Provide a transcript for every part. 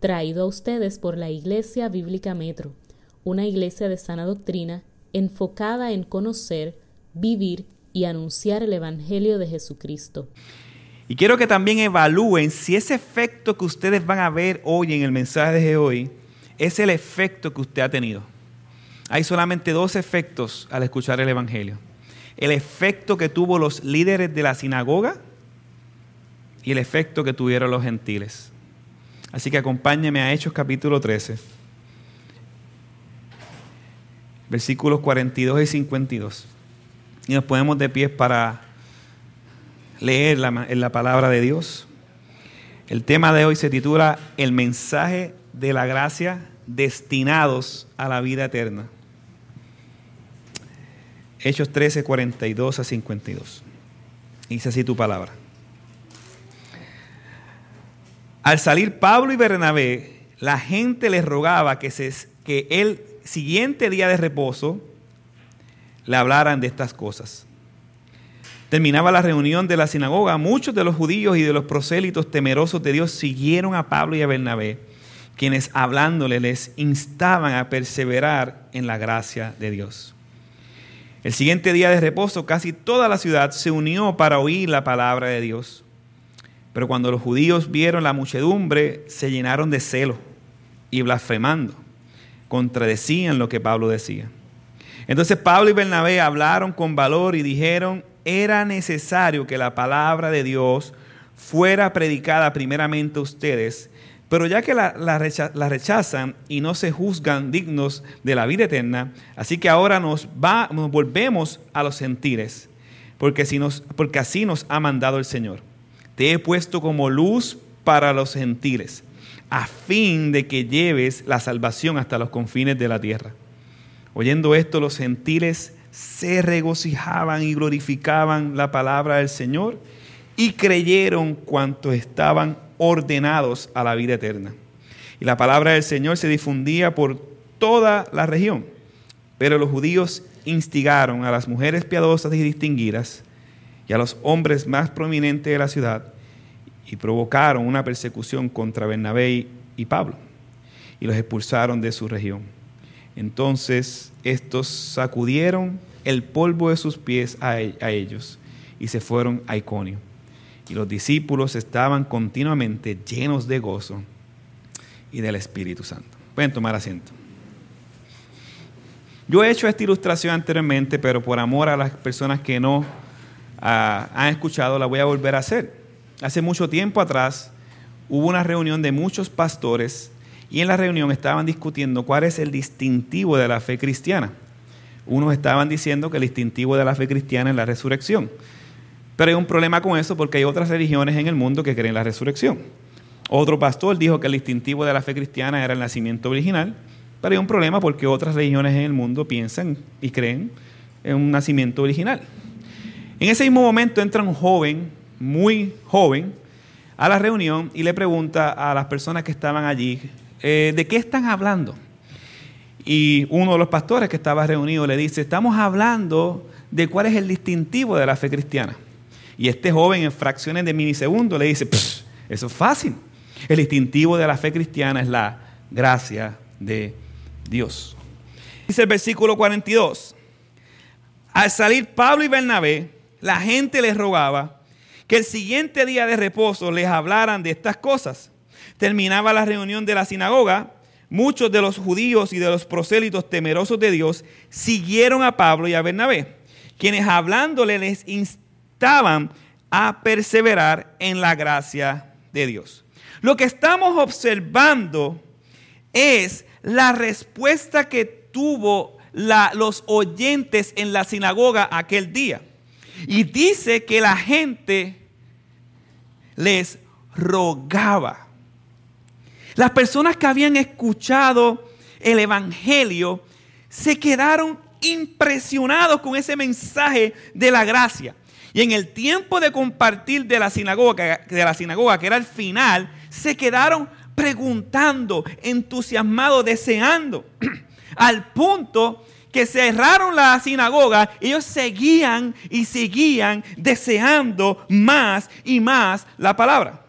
traído a ustedes por la Iglesia Bíblica Metro, una iglesia de sana doctrina enfocada en conocer, vivir y anunciar el Evangelio de Jesucristo. Y quiero que también evalúen si ese efecto que ustedes van a ver hoy en el mensaje de hoy es el efecto que usted ha tenido. Hay solamente dos efectos al escuchar el Evangelio. El efecto que tuvo los líderes de la sinagoga y el efecto que tuvieron los gentiles. Así que acompáñeme a Hechos capítulo 13, versículos 42 y 52. Y nos ponemos de pie para leer la, en la palabra de Dios. El tema de hoy se titula El mensaje de la gracia destinados a la vida eterna. Hechos 13, 42 a 52. Dice así tu palabra. Al salir Pablo y Bernabé, la gente les rogaba que, se, que el siguiente día de reposo le hablaran de estas cosas. Terminaba la reunión de la sinagoga. Muchos de los judíos y de los prosélitos temerosos de Dios siguieron a Pablo y a Bernabé, quienes hablándole les instaban a perseverar en la gracia de Dios. El siguiente día de reposo, casi toda la ciudad se unió para oír la palabra de Dios. Pero cuando los judíos vieron la muchedumbre, se llenaron de celo y blasfemando, contradecían lo que Pablo decía. Entonces Pablo y Bernabé hablaron con valor y dijeron, era necesario que la palabra de Dios fuera predicada primeramente a ustedes, pero ya que la, rechazan y no se juzgan dignos de la vida eterna, así que ahora nos, va, nos volvemos a los sentires, porque, si nos, porque así nos ha mandado el Señor. Te he puesto como luz para los gentiles, a fin de que lleves la salvación hasta los confines de la tierra. Oyendo esto, los gentiles se regocijaban y glorificaban la palabra del Señor y creyeron cuantos estaban ordenados a la vida eterna. Y la palabra del Señor se difundía por toda la región. Pero los judíos instigaron a las mujeres piadosas y distinguidas y a los hombres más prominentes de la ciudad y provocaron una persecución contra Bernabé y Pablo y los expulsaron de su región. Entonces estos sacudieron el polvo de sus pies a, ellos y se fueron a Iconio. Y los discípulos estaban continuamente llenos de gozo y del Espíritu Santo. Pueden tomar asiento. Yo he hecho esta ilustración anteriormente, pero por amor a las personas que no han escuchado, la voy a volver a hacer. Hace mucho tiempo atrás hubo una reunión de muchos pastores y en la reunión estaban discutiendo cuál es el distintivo de la fe cristiana. Unos estaban diciendo que el distintivo de la fe cristiana es la resurrección. Pero hay un problema con eso porque hay otras religiones en el mundo que creen en la resurrección. Otro pastor dijo que el distintivo de la fe cristiana era el nacimiento original, pero hay un problema porque otras religiones en el mundo piensan y creen en un nacimiento original. En ese mismo momento entra un joven, muy joven, a la reunión y le pregunta a las personas que estaban allí, eh, ¿de qué están hablando? Y uno de los pastores que estaba reunido le dice, estamos hablando de cuál es el distintivo de la fe cristiana. Y este joven en fracciones de minisegundos le dice, eso es fácil. El distintivo de la fe cristiana es la gracia de Dios. Dice el versículo 42. Al salir Pablo y Bernabé, la gente les rogaba que el siguiente día de reposo les hablaran de estas cosas. Terminaba la reunión de la sinagoga. Muchos de los judíos y de los prosélitos temerosos de Dios siguieron a Pablo y a Bernabé, quienes hablándole les instaban a perseverar en la gracia de Dios. Lo que estamos observando es la respuesta que tuvo los oyentes en la sinagoga aquel día. Y dice que la gente les rogaba. Las personas que habían escuchado el Evangelio se quedaron impresionados con ese mensaje de la gracia. Y en el tiempo de compartir de la sinagoga, de la sinagoga que era el final, se quedaron preguntando, entusiasmados, deseando, al punto que cerraron la sinagoga, ellos seguían y seguían deseando más y más la palabra.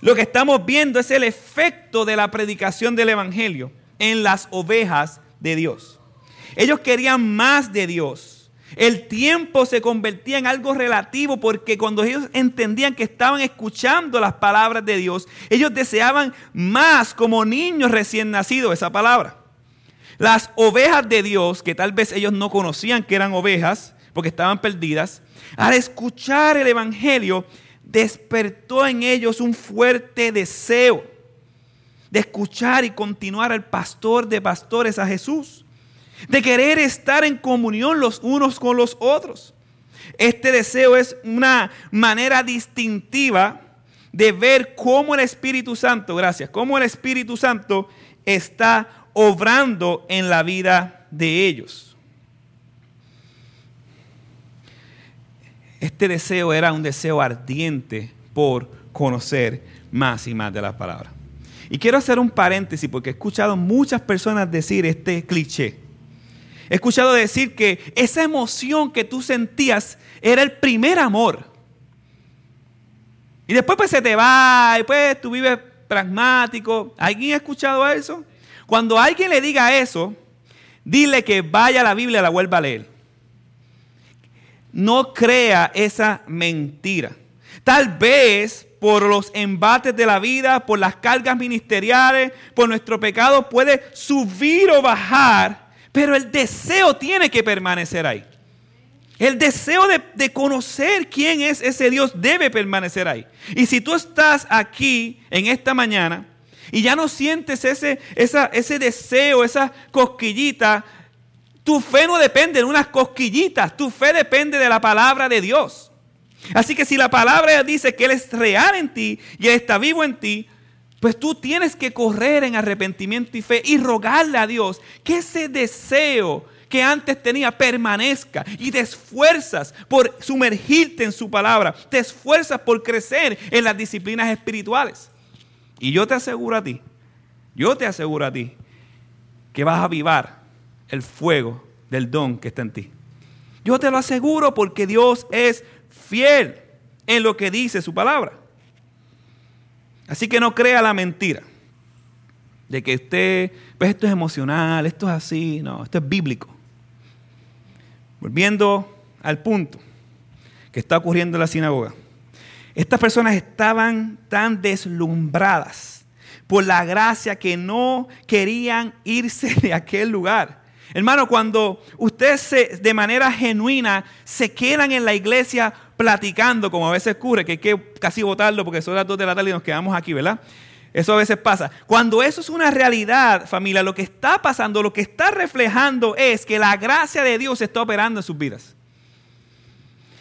lo que estamos viendo es el efecto de la predicación del Evangelio en las ovejas de Dios. Ellos querían más de Dios. El tiempo se convertía en algo relativo porque cuando ellos entendían que estaban escuchando las palabras de Dios, ellos deseaban más como niños recién nacidos esa palabra. Las ovejas de Dios, que tal vez ellos no conocían que eran ovejas porque estaban perdidas, al escuchar el Evangelio, despertó en ellos un fuerte deseo de escuchar y continuar al pastor de pastores, a Jesús, de querer estar en comunión los unos con los otros. Este deseo es una manera distintiva de ver cómo el Espíritu Santo, gracias, cómo el Espíritu Santo está obrando en la vida de ellos. Este deseo era un deseo ardiente por conocer más y más de la palabra. Y quiero hacer un paréntesis porque he escuchado muchas personas decir este cliché. He escuchado decir que esa emoción que tú sentías era el primer amor. Y después pues se te va y pues tú vives pragmático. ¿Alguien ha escuchado eso? Cuando alguien le diga eso, dile que vaya a la Biblia y la vuelva a leer. No crea esa mentira. Tal vez por los embates de la vida, por las cargas ministeriales, por nuestro pecado, puede subir o bajar, pero el deseo tiene que permanecer ahí. El deseo de, de, conocer quién es ese Dios debe permanecer ahí. Y si tú estás aquí en esta mañana y ya no sientes ese, ese deseo, esa cosquillita, tu fe no depende de unas cosquillitas, tu fe depende de la palabra de Dios. Así que si la palabra dice que Él es real en ti y Él está vivo en ti, pues tú tienes que correr en arrepentimiento y fe y rogarle a Dios que ese deseo que antes tenía permanezca y te esfuerzas por sumergirte en su palabra, te esfuerzas por crecer en las disciplinas espirituales. Y yo te aseguro a ti, yo te aseguro a ti que vas a avivar el fuego del don que está en ti. Yo te lo aseguro porque Dios es fiel en lo que dice su palabra. Así que no crea la mentira de que usted, pues esto es emocional, esto es así, no, esto es bíblico. Volviendo al punto que está ocurriendo en la sinagoga. Estas personas estaban tan deslumbradas por la gracia que no querían irse de aquel lugar. Hermano, cuando ustedes de manera genuina se quedan en la iglesia platicando, como a veces ocurre, que hay que casi votarlo porque son las dos de la tarde y nos quedamos aquí, ¿verdad? Eso a veces pasa. Cuando eso es una realidad, familia, lo que está pasando, lo que está reflejando es que la gracia de Dios está operando en sus vidas.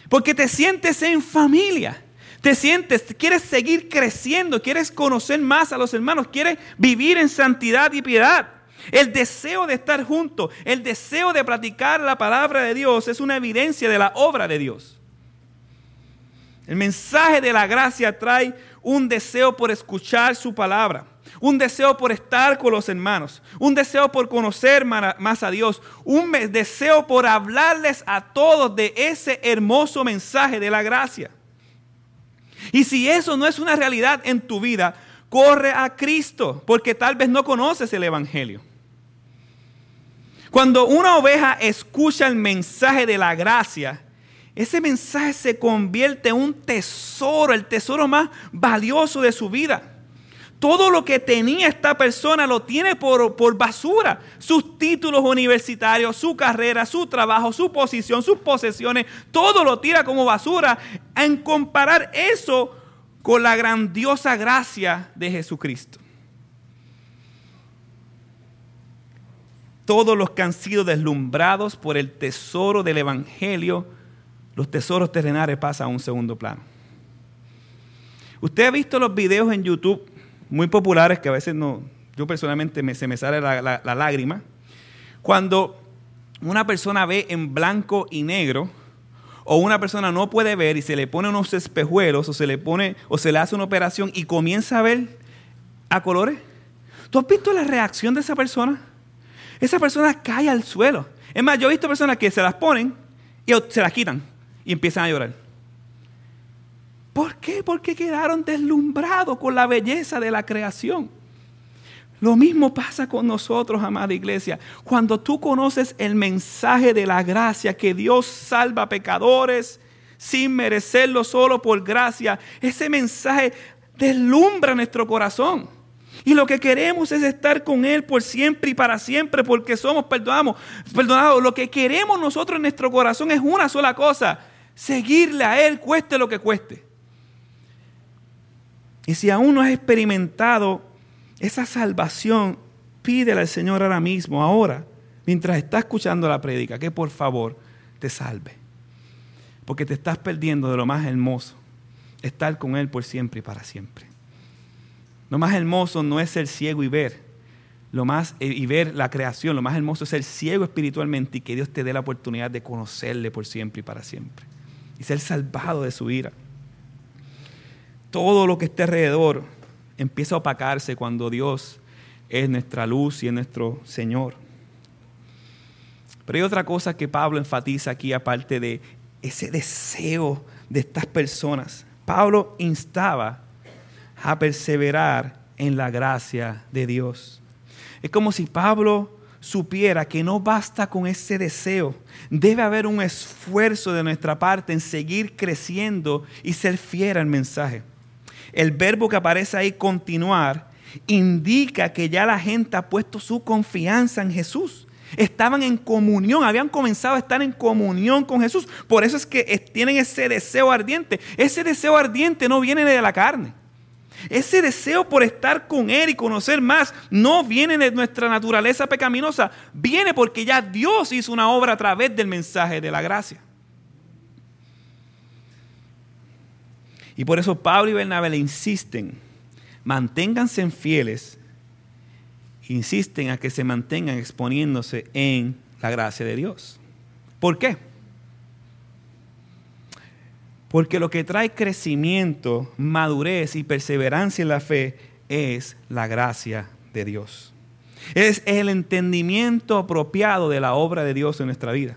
Porque te sientes en familia te sientes, quieres seguir creciendo, quieres conocer más a los hermanos, quieres vivir en santidad y piedad. El deseo de estar juntos, el deseo de practicar la palabra de Dios es una evidencia de la obra de Dios. El mensaje de la gracia trae un deseo por escuchar su palabra, un deseo por estar con los hermanos, un deseo por conocer más a Dios, un deseo por hablarles a todos de ese hermoso mensaje de la gracia. Y si eso no es una realidad en tu vida, corre a Cristo, porque tal vez no conoces el Evangelio. Cuando una oveja escucha el mensaje de la gracia, ese mensaje se convierte en un tesoro, el tesoro más valioso de su vida. Todo lo que tenía esta persona lo tiene por, por, basura. Sus títulos universitarios, su carrera, su trabajo, su posición, sus posesiones, todo lo tira como basura en comparar eso con la grandiosa gracia de Jesucristo. Todos los que han sido deslumbrados por el tesoro del Evangelio, los tesoros terrenales pasan a un segundo plano. Usted ha visto los videos en YouTube muy populares que a veces no, yo personalmente me, se me sale la, lágrima. Cuando una persona ve en blanco y negro, o una persona no puede ver y se le pone unos espejuelos o se le pone o se le hace una operación y comienza a ver a colores. ¿Tú has visto la reacción de esa persona? Esa persona cae al suelo. Es más, yo he visto personas que se las ponen y se las quitan y empiezan a llorar. ¿Por qué? Porque quedaron deslumbrados con la belleza de la creación. Lo mismo pasa con nosotros, amada iglesia. Cuando tú conoces el mensaje de la gracia, que Dios salva pecadores sin merecerlo solo por gracia, ese mensaje deslumbra nuestro corazón. Y lo que queremos es estar con Él por siempre y para siempre, porque somos perdonados. perdonados. Lo que queremos nosotros en nuestro corazón es una sola cosa, seguirle a Él, cueste lo que cueste. Y si aún no has experimentado esa salvación, pídele al Señor ahora mismo, ahora, mientras está escuchando la prédica, que por favor te salve. Porque te estás perdiendo de lo más hermoso, estar con Él por siempre y para siempre. Lo más hermoso no es ser ciego y ver, lo más, eh, y ver la creación, lo más hermoso es ser ciego espiritualmente y que Dios te dé la oportunidad de conocerle por siempre y para siempre. Y ser salvado de su ira. Todo lo que esté alrededor empieza a opacarse cuando Dios es nuestra luz y es nuestro Señor. Pero hay otra cosa que Pablo enfatiza aquí, aparte de ese deseo de estas personas. Pablo instaba a perseverar en la gracia de Dios. Es como si Pablo supiera que no basta con ese deseo. Debe haber un esfuerzo de nuestra parte en seguir creciendo y ser fiel al mensaje el verbo que aparece ahí, continuar, indica que ya la gente ha puesto su confianza en Jesús. Estaban en comunión, habían comenzado a estar en comunión con Jesús. Por eso es que tienen ese deseo ardiente. Ese deseo ardiente no viene de la carne. Ese deseo por estar con Él y conocer más no viene de nuestra naturaleza pecaminosa, viene porque ya Dios hizo una obra a través del mensaje de la gracia. Y por eso Pablo y Bernabé le insisten, manténganse fieles, insisten a que se mantengan exponiéndose en la gracia de Dios. ¿Por qué? Porque lo que trae crecimiento, madurez y perseverancia en la fe es la gracia de Dios. Es el entendimiento apropiado de la obra de Dios en nuestra vida.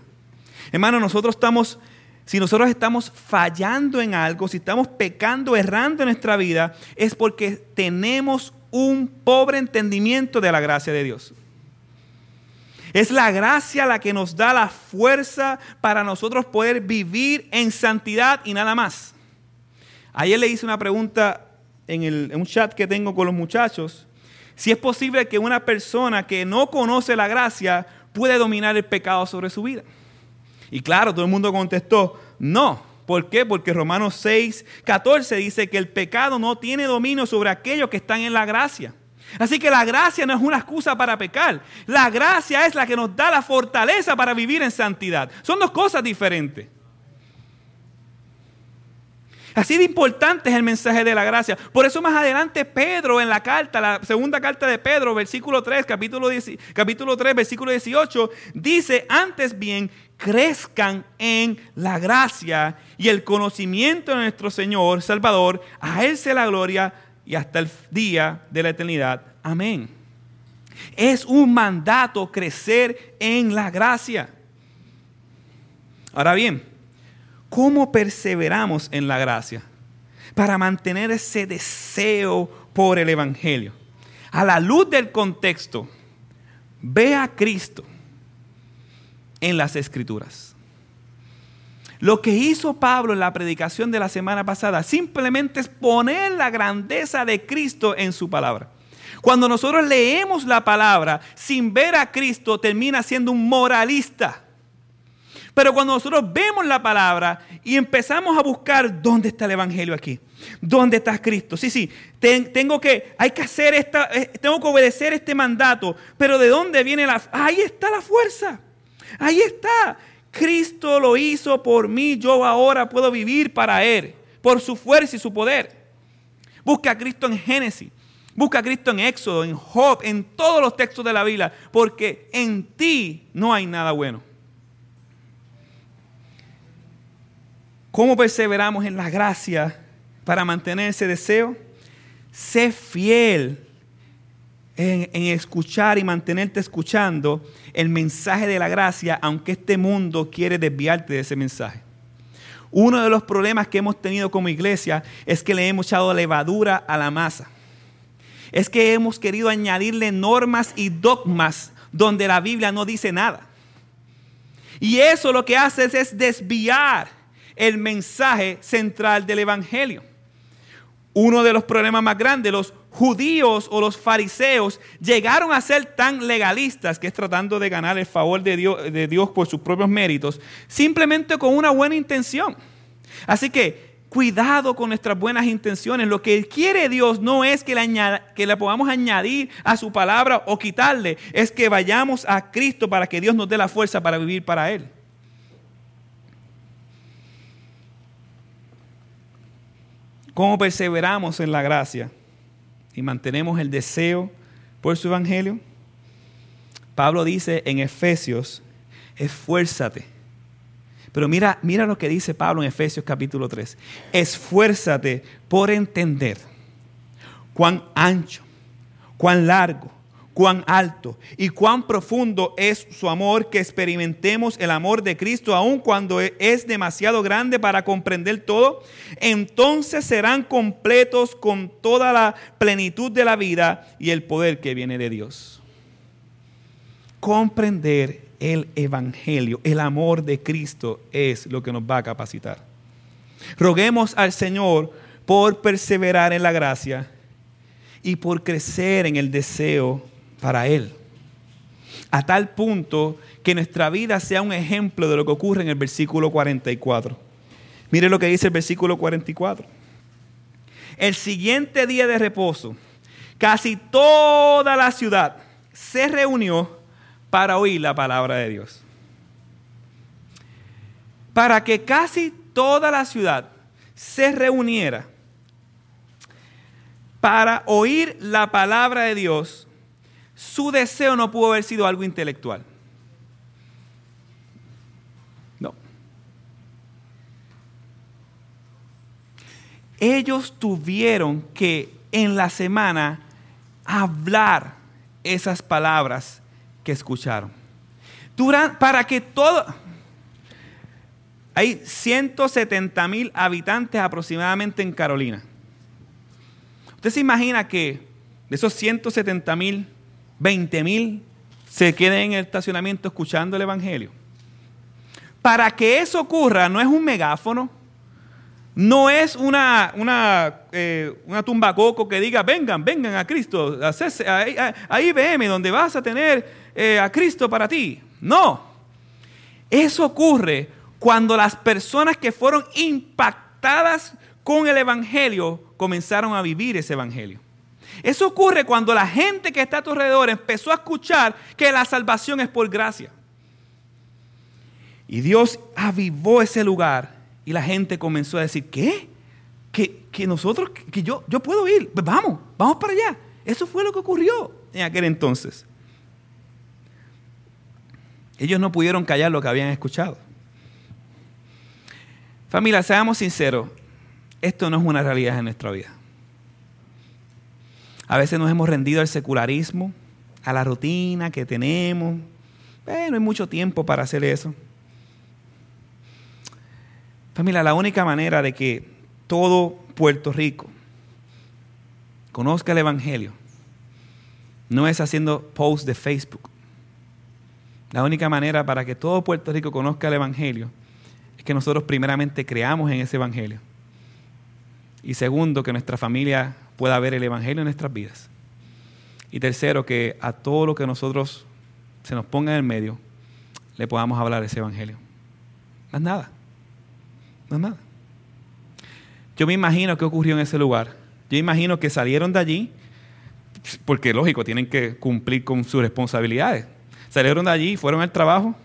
Hermano, nosotros estamos si nosotros estamos fallando en algo, si estamos pecando, errando en nuestra vida, es porque tenemos un pobre entendimiento de la gracia de Dios. Es la gracia la que nos da la fuerza para nosotros poder vivir en santidad y nada más. Ayer le hice una pregunta en, en, un chat que tengo con los muchachos. Si es posible que una persona que no conoce la gracia puede dominar el pecado sobre su vida. Y claro, todo el mundo contestó, no. ¿Por qué? Porque Romanos 6, 14 dice que el pecado no tiene dominio sobre aquellos que están en la gracia. Así que la gracia no es una excusa para pecar. La gracia es la que nos da la fortaleza para vivir en santidad. Son dos cosas diferentes. Así de importante es el mensaje de la gracia. Por eso más adelante Pedro en la carta, la segunda carta de Pedro, versículo 3, capítulo, 10, capítulo 3, versículo 18, dice, antes bien, crezcan en la gracia y el conocimiento de nuestro Señor Salvador. A Él sea la gloria y hasta el día de la eternidad. Amén. Es un mandato crecer en la gracia. Ahora bien, ¿Cómo perseveramos en la gracia? Para mantener ese deseo por el Evangelio. A la luz del contexto, ve a Cristo en las Escrituras. Lo que hizo Pablo en la predicación de la semana pasada simplemente es poner la grandeza de Cristo en su palabra. Cuando nosotros leemos la palabra sin ver a Cristo, termina siendo un moralista. Pero cuando nosotros vemos la palabra y empezamos a buscar dónde está el evangelio aquí, dónde está Cristo. Sí, sí, tengo que, hay que hacer esta, eh, tengo que obedecer este mandato. Pero ¿de dónde viene la? Ahí está la fuerza. Ahí está. Cristo lo hizo por mí. Yo ahora puedo vivir para Él, por su fuerza y su poder. Busca a Cristo en Génesis. Busca a Cristo en Éxodo, en Job, en todos los textos de la Biblia, porque en ti no hay nada bueno. ¿Cómo perseveramos en la gracia para mantener ese deseo? Sé fiel en, escuchar y mantenerte escuchando el mensaje de la gracia, aunque este mundo quiere desviarte de ese mensaje. Uno de los problemas que hemos tenido como iglesia es que le hemos echado levadura a la masa. Es que hemos querido añadirle normas y dogmas donde la Biblia no dice nada. Y eso lo que hace es desviar el mensaje central del Evangelio. Uno de los problemas más grandes, los judíos o los fariseos llegaron a ser tan legalistas, que es tratando de ganar el favor de Dios, por sus propios méritos, simplemente con una buena intención. Así que cuidado con nuestras buenas intenciones. Lo que quiere Dios no es que le, que le podamos añadir a su palabra o quitarle, es que vayamos a Cristo para que Dios nos dé la fuerza para vivir para Él. ¿Cómo perseveramos en la gracia y mantenemos el deseo por su evangelio? Pablo dice en Efesios, esfuérzate. Pero mira, mira lo que dice Pablo en Efesios capítulo 3. Esfuérzate por entender cuán ancho, cuán largo, cuán alto y cuán profundo es su amor, que experimentemos el amor de Cristo aun cuando es demasiado grande para comprender todo, entonces serán completos con toda la plenitud de la vida y el poder que viene de Dios. Comprender el Evangelio, el amor de Cristo es lo que nos va a capacitar. Roguemos al Señor por perseverar en la gracia y por crecer en el deseo para Él. A tal punto que nuestra vida sea un ejemplo de lo que ocurre en el versículo 44. Mire lo que dice el versículo 44. El siguiente día de reposo, casi toda la ciudad se reunió para oír la palabra de Dios. Para que casi toda la ciudad se reuniera para oír la palabra de Dios, su deseo no pudo haber sido algo intelectual. No. Ellos tuvieron que en la semana hablar esas palabras que escucharon. para que todo... Hay 170 mil habitantes aproximadamente en Carolina. Usted se imagina que de esos 170 mil 20 mil se queden en el estacionamiento escuchando el Evangelio. Para que eso ocurra, no es un megáfono, no es una, una, eh, una tumba coco que diga, vengan, vengan a Cristo, a, IBM, donde vas a tener eh, a Cristo para ti. No, eso ocurre cuando las personas que fueron impactadas con el Evangelio comenzaron a vivir ese Evangelio. Eso ocurre cuando la gente que está a tu alrededor empezó a escuchar que la salvación es por gracia. Y Dios avivó ese lugar y la gente comenzó a decir, ¿qué? Que, nosotros, que yo, yo puedo ir, pues vamos, vamos para allá. Eso fue lo que ocurrió en aquel entonces. Ellos no pudieron callar lo que habían escuchado. Familia, seamos sinceros, esto no es una realidad en nuestra vida. A veces nos hemos rendido al secularismo, a la rutina que tenemos. no hay mucho tiempo para hacer eso. Familia, la única manera de que todo Puerto Rico conozca el Evangelio no es haciendo posts de Facebook. La única manera para que todo Puerto Rico conozca el Evangelio es que nosotros primeramente creamos en ese Evangelio. Y segundo, que nuestra familia pueda ver el Evangelio en nuestras vidas. Y tercero, que a todo lo que nosotros se nos ponga en el medio, le podamos hablar ese Evangelio. Más nada. Más nada. Yo me imagino qué ocurrió en ese lugar. Yo imagino que salieron de allí, porque lógico, tienen que cumplir con sus responsabilidades. Salieron de allí, fueron al trabajo,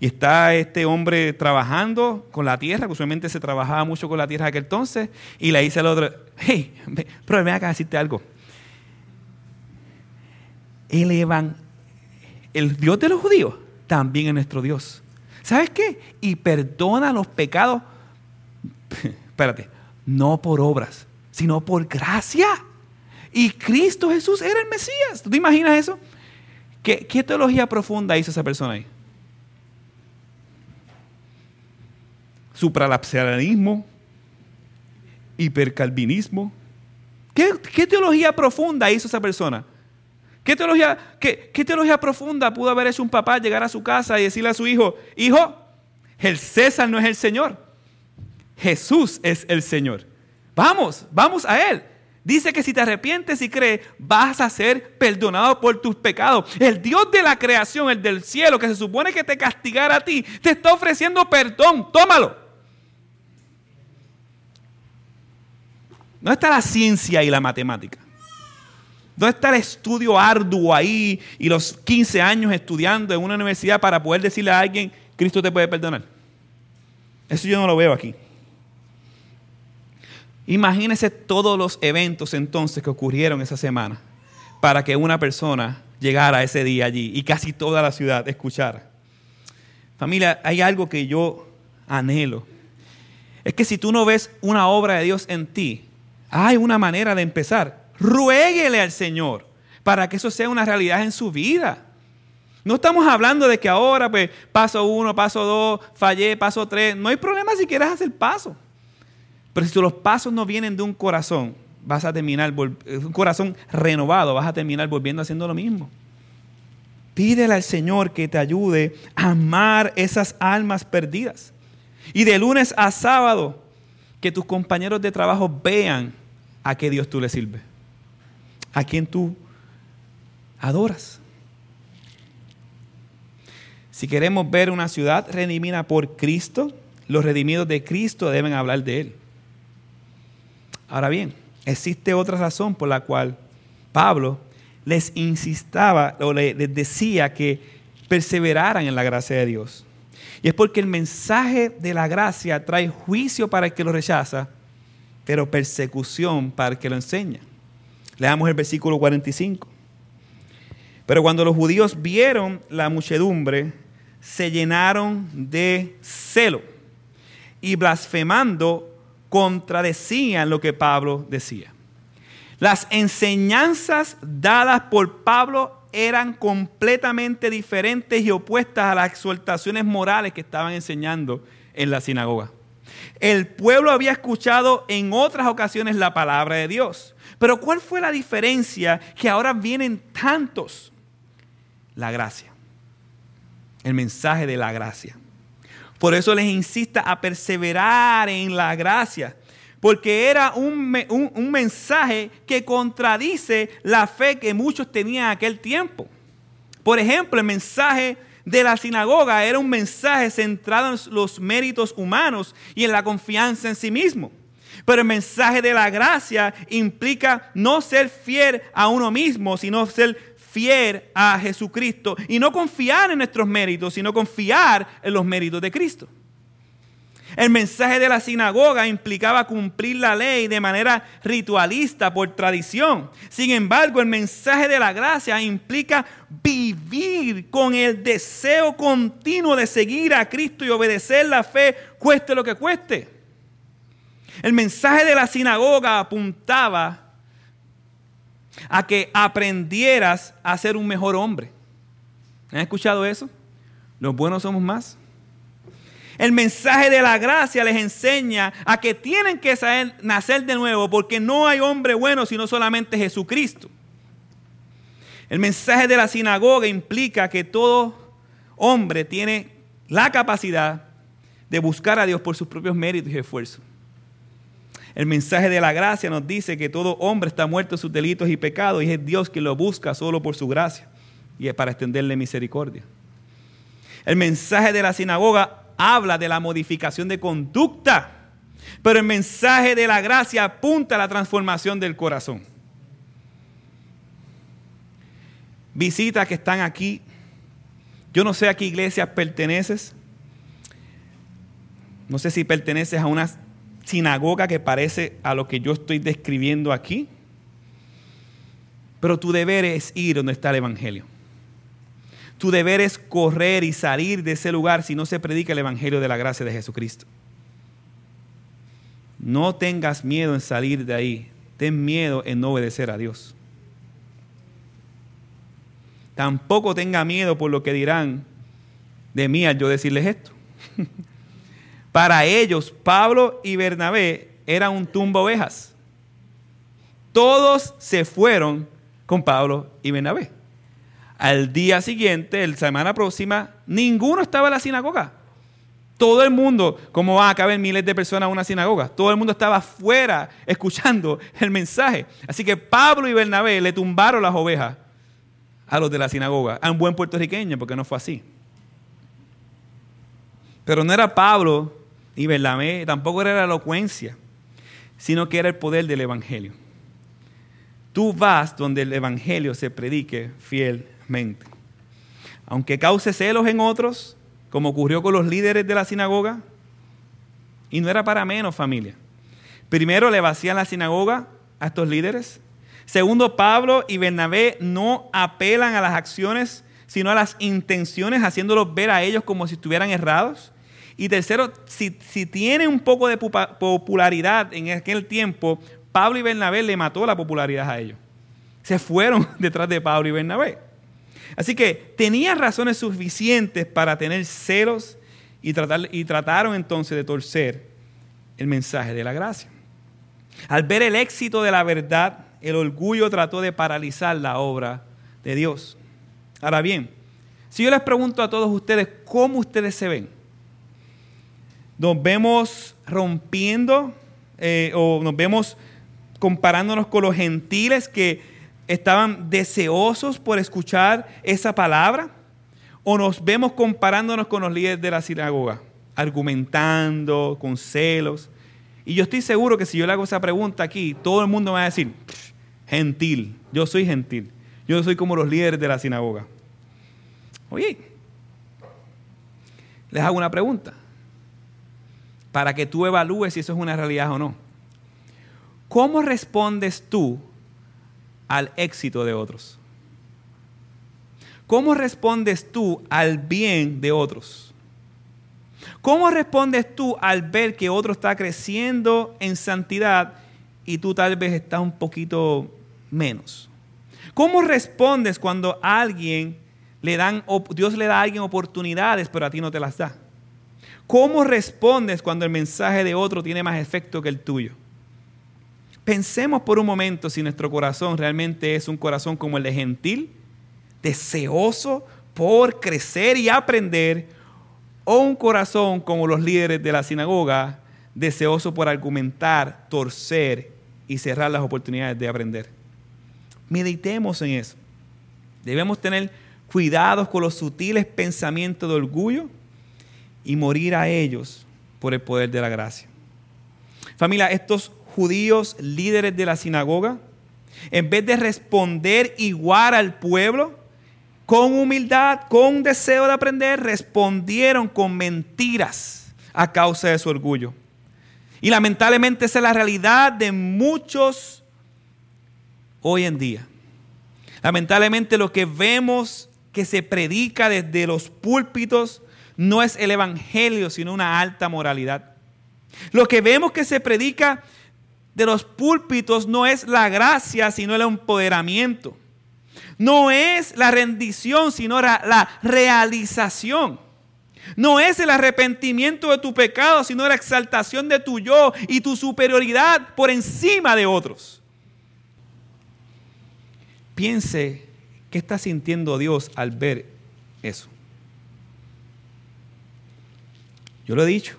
y está este hombre trabajando con la tierra, que usualmente se trabajaba mucho con la tierra aquel entonces, y le dice al otro, hey, pero ven acá a decirte algo. El, evan, el Dios de los judíos también es nuestro Dios. ¿Sabes qué? Y perdona los pecados, espérate, no por obras, sino por gracia. Y Cristo Jesús era el Mesías. ¿Tú te imaginas eso? ¿Qué, qué teología profunda hizo esa persona ahí? Supralapsarianismo, hipercalvinismo. ¿Qué, ¿Qué, teología profunda hizo esa persona? ¿Qué teología, qué, ¿Qué teología profunda pudo haber hecho un papá llegar a su casa y decirle a su hijo, hijo, el César no es el Señor, Jesús es el Señor. Vamos, vamos a Él. Dice que si te arrepientes y crees, vas a ser perdonado por tus pecados. El Dios de la creación, el del cielo, que se supone que te castigara a ti, te está ofreciendo perdón. Tómalo. ¿Dónde está la ciencia y la matemática? ¿Dónde está el estudio arduo ahí y los 15 años estudiando en una universidad para poder decirle a alguien, Cristo te puede perdonar? Eso yo no lo veo aquí. Imagínese todos los eventos entonces que ocurrieron esa semana para que una persona llegara ese día allí y casi toda la ciudad escuchara. Familia, hay algo que yo anhelo. Es que si tú no ves una obra de Dios en ti, hay una manera de empezar. Ruéguele al Señor para que eso sea una realidad en su vida. No estamos hablando de que ahora, pues, paso uno, paso dos, fallé, paso tres. No hay problema si quieres hacer paso. Pero si los pasos no vienen de un corazón, vas a terminar, un corazón renovado, vas a terminar volviendo haciendo lo mismo. Pídele al Señor que te ayude a amar esas almas perdidas. Y de lunes a sábado, que tus compañeros de trabajo vean a qué Dios tú le sirves, a quien tú adoras. Si queremos ver una ciudad redimida por Cristo, los redimidos de Cristo deben hablar de Él. Ahora bien, existe otra razón por la cual Pablo les insistaba o les decía que perseveraran en la gracia de Dios. Y es porque el mensaje de la gracia trae juicio para el que lo rechaza, pero persecución para el que lo enseña. Leamos el versículo 45. Pero cuando los judíos vieron la muchedumbre, se llenaron de celo y blasfemando contradecían lo que Pablo decía. Las enseñanzas dadas por Pablo eran completamente diferentes y opuestas a las exhortaciones morales que estaban enseñando en la sinagoga. El pueblo había escuchado en otras ocasiones la palabra de Dios. Pero ¿cuál fue la diferencia que ahora vienen tantos? La gracia. El mensaje de la gracia. Por eso les insista a perseverar en la gracia, porque era un, mensaje que contradice la fe que muchos tenían en aquel tiempo. Por ejemplo, el mensaje de la sinagoga era un mensaje centrado en los méritos humanos y en la confianza en sí mismo. Pero el mensaje de la gracia implica no ser fiel a uno mismo, sino ser fiel a Jesucristo y no confiar en nuestros méritos, sino confiar en los méritos de Cristo. El mensaje de la sinagoga implicaba cumplir la ley de manera ritualista por tradición. Sin embargo, el mensaje de la gracia implica vivir con el deseo continuo de seguir a Cristo y obedecer la fe, cueste lo que cueste. El mensaje de la sinagoga apuntaba a que aprendieras a ser un mejor hombre. ¿Han escuchado eso? Los buenos somos más. El mensaje de la gracia les enseña a que tienen que nacer de nuevo porque no hay hombre bueno sino solamente Jesucristo. El mensaje de la sinagoga implica que todo hombre tiene la capacidad de buscar a Dios por sus propios méritos y esfuerzos. El mensaje de la gracia nos dice que todo hombre está muerto en sus delitos y pecados y es Dios quien lo busca solo por su gracia y es para extenderle misericordia. El mensaje de la sinagoga habla de la modificación de conducta, pero el mensaje de la gracia apunta a la transformación del corazón. Visitas que están aquí. Yo no sé a qué iglesia perteneces. No sé si perteneces a una sinagoga que parece a lo que yo estoy describiendo aquí. Pero tu deber es ir donde está el Evangelio. Tu deber es correr y salir de ese lugar si no se predica el Evangelio de la gracia de Jesucristo. No tengas miedo en salir de ahí. Ten miedo en no obedecer a Dios. Tampoco tenga miedo por lo que dirán de mí al yo decirles esto. Para ellos, Pablo y Bernabé eran un tumbo ovejas. Todos se fueron con Pablo y Bernabé. Al día siguiente, la semana próxima, ninguno estaba en la sinagoga. Todo el mundo, como va a caber miles de personas en una sinagoga? Todo el mundo estaba afuera escuchando el mensaje. Así que Pablo y Bernabé le tumbaron las ovejas a los de la sinagoga, a un buen puertorriqueño, porque no fue así. Pero no era Pablo y Bernabé, tampoco era la elocuencia, sino que era el poder del Evangelio. Tú vas donde el Evangelio se predique Aunque cause celos en otros, como ocurrió con los líderes de la sinagoga, y no era para menos familia. Primero le vacían la sinagoga a estos líderes. Segundo, Pablo y Bernabé no apelan a las acciones, sino a las intenciones, haciéndolos ver a ellos como si estuvieran errados. Y tercero, si, si tiene un poco de popularidad en aquel tiempo, Pablo y Bernabé le mató la popularidad a ellos. Se fueron detrás de Pablo y Bernabé. Así que tenía razones suficientes para tener celos y, tratar, y trataron entonces de torcer el mensaje de la gracia. Al ver el éxito de la verdad, el orgullo trató de paralizar la obra de Dios. Ahora bien, si yo les pregunto a todos ustedes, ¿cómo ustedes se ven? ¿Nos vemos rompiendo eh, o nos vemos comparándonos con los gentiles que estaban deseosos por escuchar esa palabra? ¿O nos vemos comparándonos con los líderes de la sinagoga, argumentando, con celos? Y yo estoy seguro que si yo le hago esa pregunta aquí, todo el mundo va a decir, gentil, yo soy gentil, yo soy como los líderes de la sinagoga. Oye, les hago una pregunta, para que tú evalúes si eso es una realidad o no. ¿Cómo respondes tú al éxito de otros? ¿Cómo respondes tú al bien de otros? ¿Cómo respondes tú al ver que otro está creciendo en santidad y tú tal vez estás un poquito menos? ¿Cómo respondes cuando alguien le dan, Dios le da a alguien oportunidades, pero a ti no te las da? ¿Cómo respondes cuando el mensaje de otro tiene más efecto que el tuyo? Pensemos por un momento si nuestro corazón realmente es un corazón como el de gentil, deseoso por crecer y aprender, o un corazón como los líderes de la sinagoga, deseoso por argumentar, torcer y cerrar las oportunidades de aprender. Meditemos en eso. Debemos tener cuidados con los sutiles pensamientos de orgullo y morir a ellos por el poder de la gracia. Familia, estos judíos líderes de la sinagoga, en vez de responder igual al pueblo, con humildad, con deseo de aprender, respondieron con mentiras a causa de su orgullo. Y lamentablemente esa es la realidad de muchos hoy en día. Lamentablemente lo que vemos que se predica desde los púlpitos no es el Evangelio, sino una alta moralidad. Lo que vemos que se predica de los púlpitos no es la gracia, sino el empoderamiento. No es la rendición, sino la, realización. No es el arrepentimiento de tu pecado, sino la exaltación de tu yo y tu superioridad por encima de otros. Piense qué está sintiendo Dios al ver eso. Yo lo he dicho,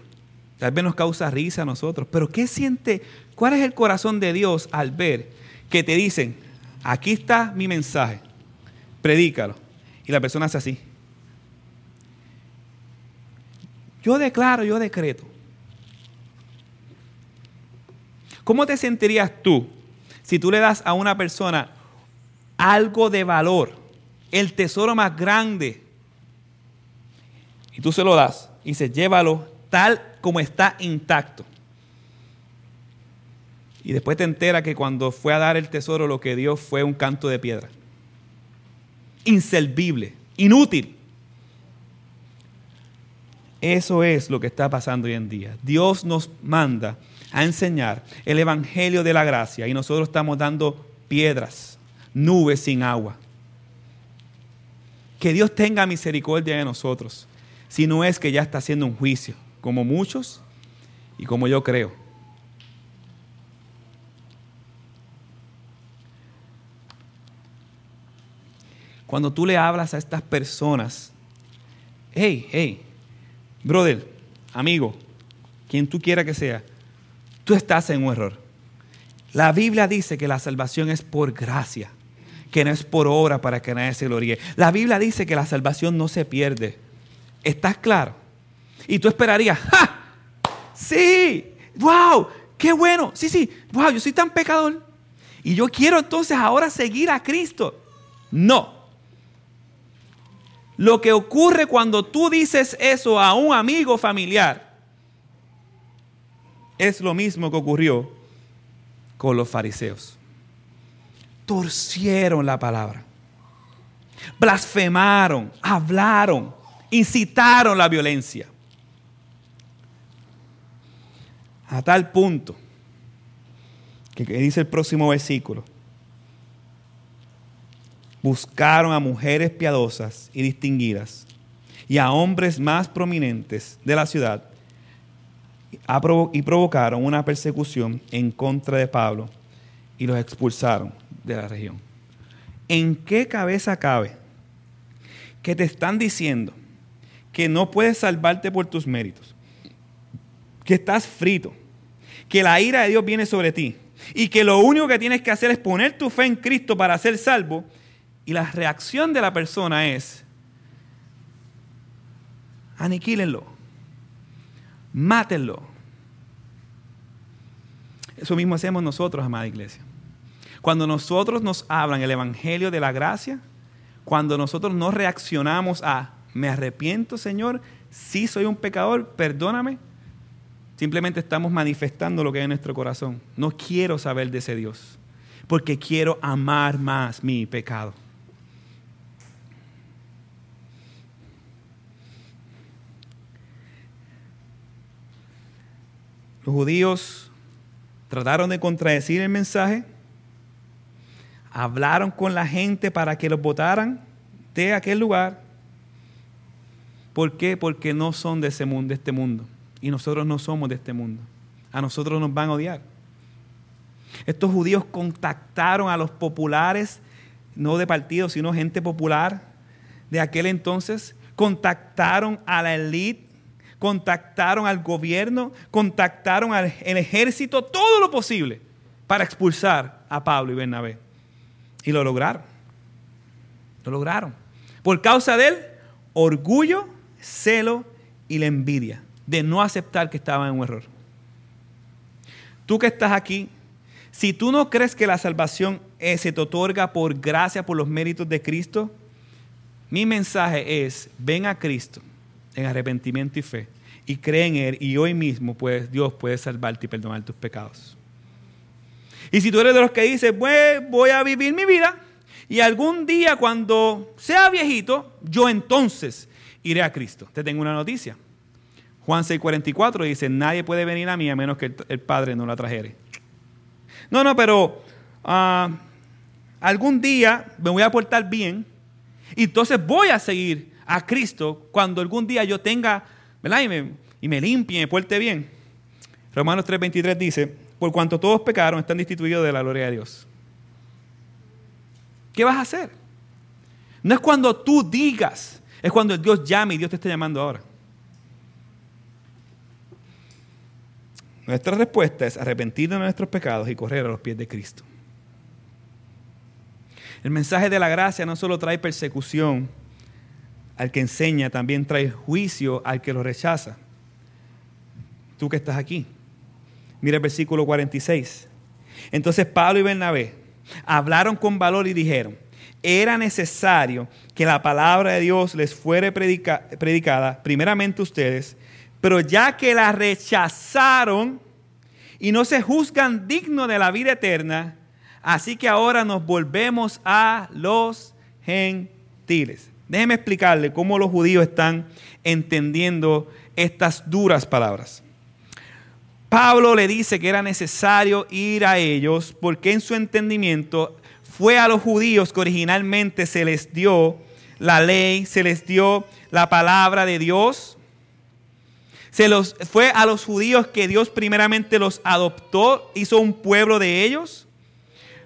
tal vez nos causa risa a nosotros, pero ¿qué siente ¿Cuál es el corazón de Dios al ver que te dicen, aquí está mi mensaje, predícalo? Y la persona hace así. Yo declaro, yo decreto. ¿Cómo te sentirías tú si tú le das a una persona algo de valor, el tesoro más grande, y tú se lo das y dices, llévalo tal como está intacto? Y después te entera que cuando fue a dar el tesoro lo que dio fue un canto de piedra. Inservible, inútil. Eso es lo que está pasando hoy en día. Dios nos manda a enseñar el Evangelio de la gracia y nosotros estamos dando piedras, nubes sin agua. Que Dios tenga misericordia de nosotros, si no es que ya está haciendo un juicio, como muchos y como yo creo. Cuando tú le hablas a estas personas, hey, hey, brother, amigo, quien tú quiera que sea, tú estás en un error. La Biblia dice que la salvación es por gracia, que no es por obra para que nadie se gloríe. La Biblia dice que la salvación no se pierde. ¿Estás claro? Y tú esperarías, ¡ja! Sí, wow, qué bueno. Sí, sí, wow, yo soy tan pecador. Y yo quiero entonces ahora seguir a Cristo. No. Lo que ocurre cuando tú dices eso a un amigo familiar es lo mismo que ocurrió con los fariseos. Torcieron la palabra. Blasfemaron, hablaron, incitaron la violencia. A tal punto que, dice el próximo versículo, buscaron a mujeres piadosas y distinguidas y a hombres más prominentes de la ciudad y provocaron una persecución en contra de Pablo y los expulsaron de la región. ¿En qué cabeza cabe que te están diciendo que no puedes salvarte por tus méritos, que estás frito, que la ira de Dios viene sobre ti y que lo único que tienes que hacer es poner tu fe en Cristo para ser salvo? Y la reacción de la persona es, aniquílenlo mátenlo. Eso mismo hacemos nosotros, amada iglesia. Cuando nosotros nos hablan el Evangelio de la gracia, cuando nosotros no reaccionamos a, me arrepiento, Señor, sí soy un pecador, perdóname, simplemente estamos manifestando lo que hay en nuestro corazón. No quiero saber de ese Dios, porque quiero amar más mi pecado. Los judíos trataron de contradecir el mensaje, hablaron con la gente para que los votaran de aquel lugar. ¿Por qué? Porque no son de, ese mundo, de este mundo. Y nosotros no somos de este mundo. A nosotros nos van a odiar. Estos judíos contactaron a los populares, no de partido, sino gente popular de aquel entonces. Contactaron a la élite contactaron al gobierno, contactaron al ejército, todo lo posible para expulsar a Pablo y Bernabé. Y lo lograron. Lo lograron. Por causa del orgullo, celo y la envidia de no aceptar que estaban en un error. Tú que estás aquí, si tú no crees que la salvación se te otorga por gracia, por los méritos de Cristo, mi mensaje es, ven a Cristo en arrepentimiento y fe y cree en Él y hoy mismo pues, Dios puede salvarte y perdonar tus pecados. Y si tú eres de los que dices, pues voy a vivir mi vida y algún día cuando sea viejito, yo entonces iré a Cristo. Te tengo una noticia. Juan 6:44 dice, nadie puede venir a mí a menos que el Padre no la trajere. No, no, pero ah, algún día me voy a portar bien y entonces voy a seguir a Cristo cuando algún día yo tenga, ¿verdad? Y me, y me limpie me porte bien. Romanos 3:23 dice, por cuanto todos pecaron, están destituidos de la gloria de Dios. ¿Qué vas a hacer? No es cuando tú digas, es cuando Dios llame y Dios te está llamando ahora. Nuestra respuesta es arrepentirnos de nuestros pecados y correr a los pies de Cristo. El mensaje de la gracia no solo trae persecución, al que enseña, también trae juicio al que lo rechaza. Tú que estás aquí. Mira el versículo 46. Entonces Pablo y Bernabé hablaron con valor y dijeron, era necesario que la palabra de Dios les fuera predicada, primeramente ustedes, pero ya que la rechazaron y no se juzgan dignos de la vida eterna, así que ahora nos volvemos a los gentiles. Déjeme explicarle cómo los judíos están entendiendo estas duras palabras. Pablo le dice que era necesario ir a ellos porque en su entendimiento fue a los judíos que originalmente se les dio la ley, se les dio la palabra de Dios, Se los, fue a los judíos que Dios primeramente los adoptó, hizo un pueblo de ellos.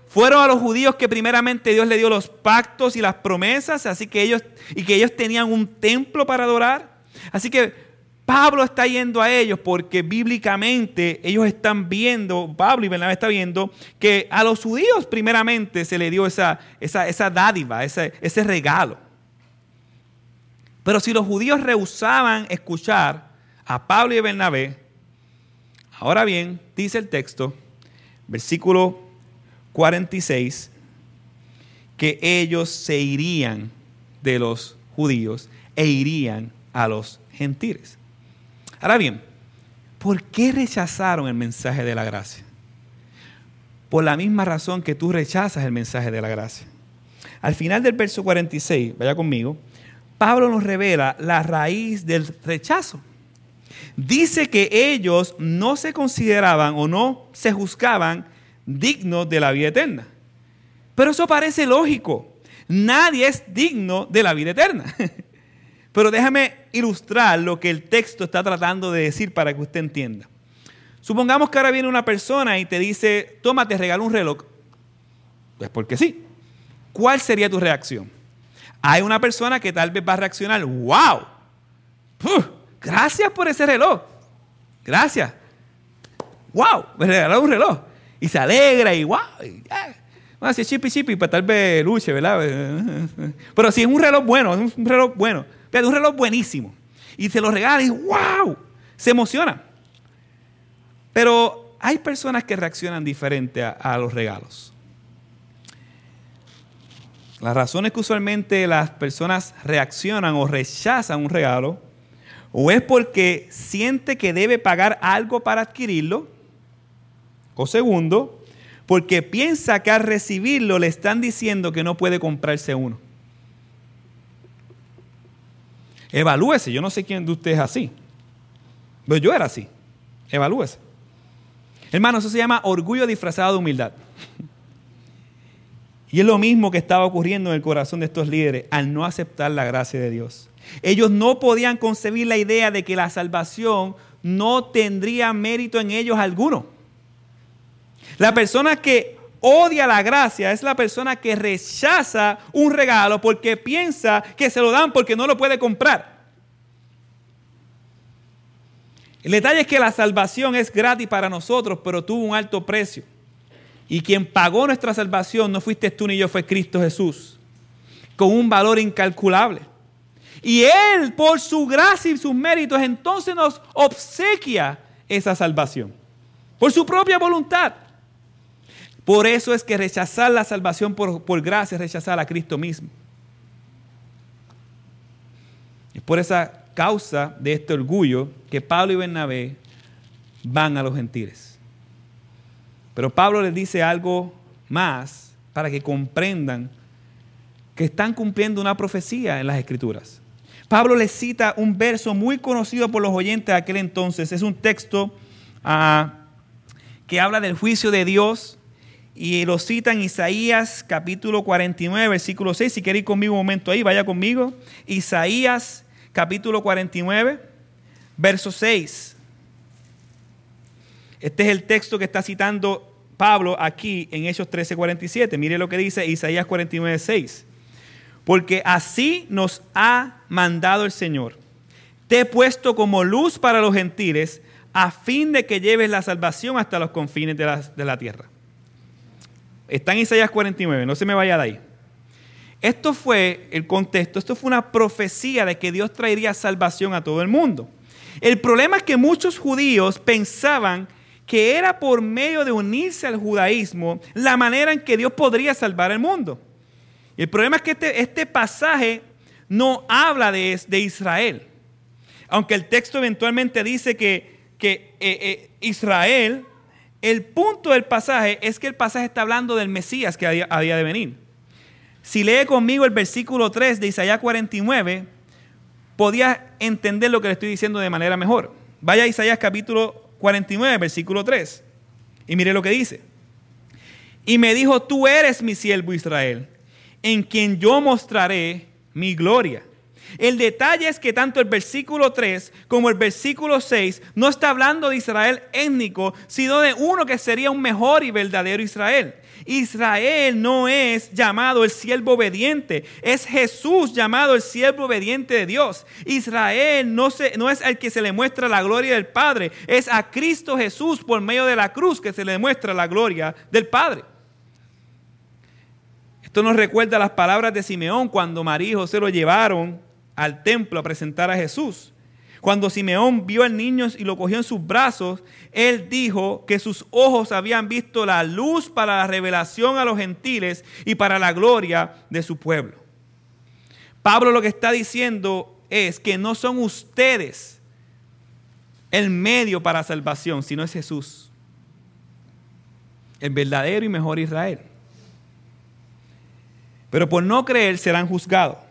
Fueron a los judíos que primeramente Dios le dio los pactos y las promesas, así que ellos y que ellos tenían un templo para adorar. Así que Pablo está yendo a ellos porque bíblicamente ellos están viendo, Pablo y Bernabé están viendo que a los judíos primeramente se le dio esa, esa, esa dádiva, ese, ese regalo. Pero si los judíos rehusaban escuchar a Pablo y Bernabé, ahora bien, dice el texto, versículo 46, que ellos se irían de los judíos e irían a los gentiles. Ahora bien, ¿por qué rechazaron el mensaje de la gracia? Por la misma razón que tú rechazas el mensaje de la gracia. Al final del verso 46, vaya conmigo, Pablo nos revela la raíz del rechazo. Dice que ellos no se consideraban o no se juzgaban dignos de la vida eterna. Pero eso parece lógico. Nadie es digno de la vida eterna. Pero déjame ilustrar lo que el texto está tratando de decir para que usted entienda. Supongamos que ahora viene una persona y te dice, toma, te regalo un reloj. Pues porque sí. ¿Cuál sería tu reacción? Hay una persona que tal vez va a reaccionar, wow, gracias por ese reloj. Gracias. Wow, me regaló un reloj. Y se alegra y wow. Bueno, si es chipi chipi, pues tal vez luche, ¿verdad? Pero si es un reloj bueno, es un reloj bueno. Pero un reloj buenísimo. Y se lo regala y wow, se emociona. Pero hay personas que reaccionan diferente a, a los regalos. La razón es que usualmente las personas reaccionan o rechazan un regalo o es porque siente que debe pagar algo para adquirirlo, o segundo, porque piensa que al recibirlo le están diciendo que no puede comprarse uno. Evalúese, yo no sé quién de ustedes es así, pero yo era así. Evalúese. Hermano, eso se llama orgullo disfrazado de humildad. Y es lo mismo que estaba ocurriendo en el corazón de estos líderes al no aceptar la gracia de Dios. Ellos no podían concebir la idea de que la salvación no tendría mérito en ellos alguno. La persona que odia la gracia es la persona que rechaza un regalo porque piensa que se lo dan porque no lo puede comprar. El detalle es que la salvación es gratis para nosotros, pero tuvo un alto precio. Y quien pagó nuestra salvación no fuiste tú ni yo, fue Cristo Jesús, con un valor incalculable. Y Él, por su gracia y sus méritos, entonces nos obsequia esa salvación, por su propia voluntad. Por eso es que rechazar la salvación por, por gracia es rechazar a Cristo mismo. Es por esa causa de este orgullo que Pablo y Bernabé van a los gentiles. Pero Pablo les dice algo más para que comprendan que están cumpliendo una profecía en las escrituras. Pablo les cita un verso muy conocido por los oyentes de aquel entonces. Es un texto ah, que habla del juicio de Dios y lo cita en Isaías capítulo 49, versículo 6. Si quiere ir conmigo un momento ahí, vaya conmigo. Isaías capítulo 49, verso 6. Este es el texto que está citando Pablo aquí en Hechos 13:47. Mire lo que dice Isaías 49:6. Porque así nos ha mandado el Señor. Te he puesto como luz para los gentiles a fin de que lleves la salvación hasta los confines de la, de la tierra. Está en Isaías 49, no se me vaya de ahí. Esto fue el contexto, esto fue una profecía de que Dios traería salvación a todo el mundo. El problema es que muchos judíos pensaban que era por medio de unirse al judaísmo la manera en que Dios podría salvar el mundo. El problema es que este, este pasaje no habla de, de, Israel. Aunque el texto eventualmente dice que, que eh, eh, Israel, el punto del pasaje es que el pasaje está hablando del Mesías que había, de venir. Si lee conmigo el versículo 3 de Isaías 49, podía entender lo que le estoy diciendo de manera mejor. Vaya a Isaías capítulo 49, versículo 3. Y mire lo que dice. Y me dijo, tú eres mi siervo Israel, en quien yo mostraré mi gloria. El detalle es que tanto el versículo 3 como el versículo 6 no está hablando de Israel étnico, sino de uno que sería un mejor y verdadero Israel. Israel no es llamado el siervo obediente, es Jesús llamado el siervo obediente de Dios. Israel no, se, no es el que se le muestra la gloria del Padre, es a Cristo Jesús por medio de la cruz que se le muestra la gloria del Padre. Esto nos recuerda las palabras de Simeón cuando María y José lo llevaron al templo a presentar a Jesús. Cuando Simeón vio al niño y lo cogió en sus brazos, él dijo que sus ojos habían visto la luz para la revelación a los gentiles y para la gloria de su pueblo. Pablo lo que está diciendo es que no son ustedes el medio para salvación, sino es Jesús, el verdadero y mejor Israel. Pero por no creer serán juzgados.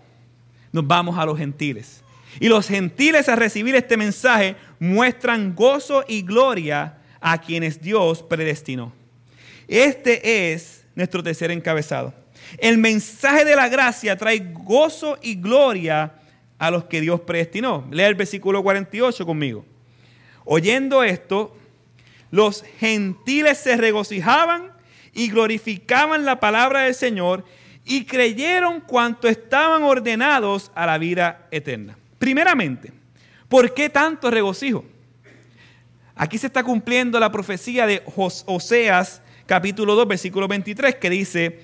Nos vamos a los gentiles. Y los gentiles a recibir este mensaje muestran gozo y gloria a quienes Dios predestinó. Este es nuestro tercer encabezado. El mensaje de la gracia trae gozo y gloria a los que Dios predestinó. Lea el versículo 48 conmigo. Oyendo esto, los gentiles se regocijaban y glorificaban la palabra del Señor y creyeron cuanto estaban ordenados a la vida eterna. Primeramente, ¿por qué tanto regocijo? Aquí se está cumpliendo la profecía de Oseas capítulo 2 versículo 23 que dice,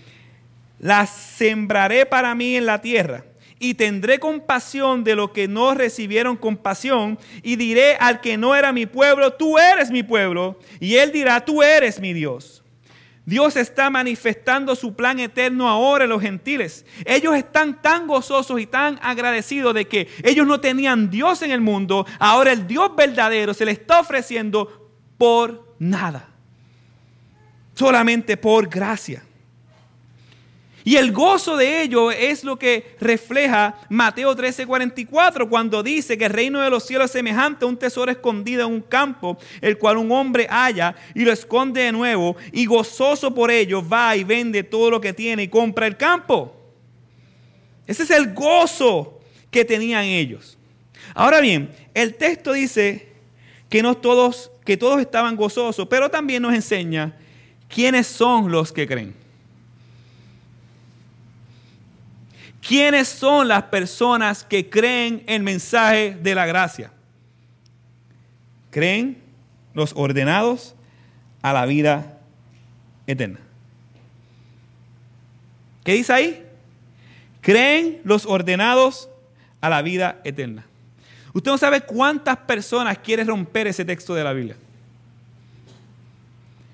las sembraré para mí en la tierra y tendré compasión de los que no recibieron compasión y diré al que no era mi pueblo, tú eres mi pueblo y él dirá, tú eres mi Dios. Dios está manifestando su plan eterno ahora en los gentiles. Ellos están tan gozosos y tan agradecidos de que ellos no tenían Dios en el mundo. Ahora el Dios verdadero se le está ofreciendo por nada. Solamente por gracia. Y el gozo de ello es lo que refleja Mateo 13:44 cuando dice que el reino de los cielos es semejante a un tesoro escondido en un campo, el cual un hombre halla y lo esconde de nuevo y gozoso por ello va y vende todo lo que tiene y compra el campo. Ese es el gozo que tenían ellos. Ahora bien, el texto dice que no todos que todos estaban gozosos, pero también nos enseña quiénes son los que creen. ¿Quiénes son las personas que creen el mensaje de la gracia? Creen los ordenados a la vida eterna. ¿Qué dice ahí? Creen los ordenados a la vida eterna. Usted no sabe cuántas personas quieren romper ese texto de la Biblia.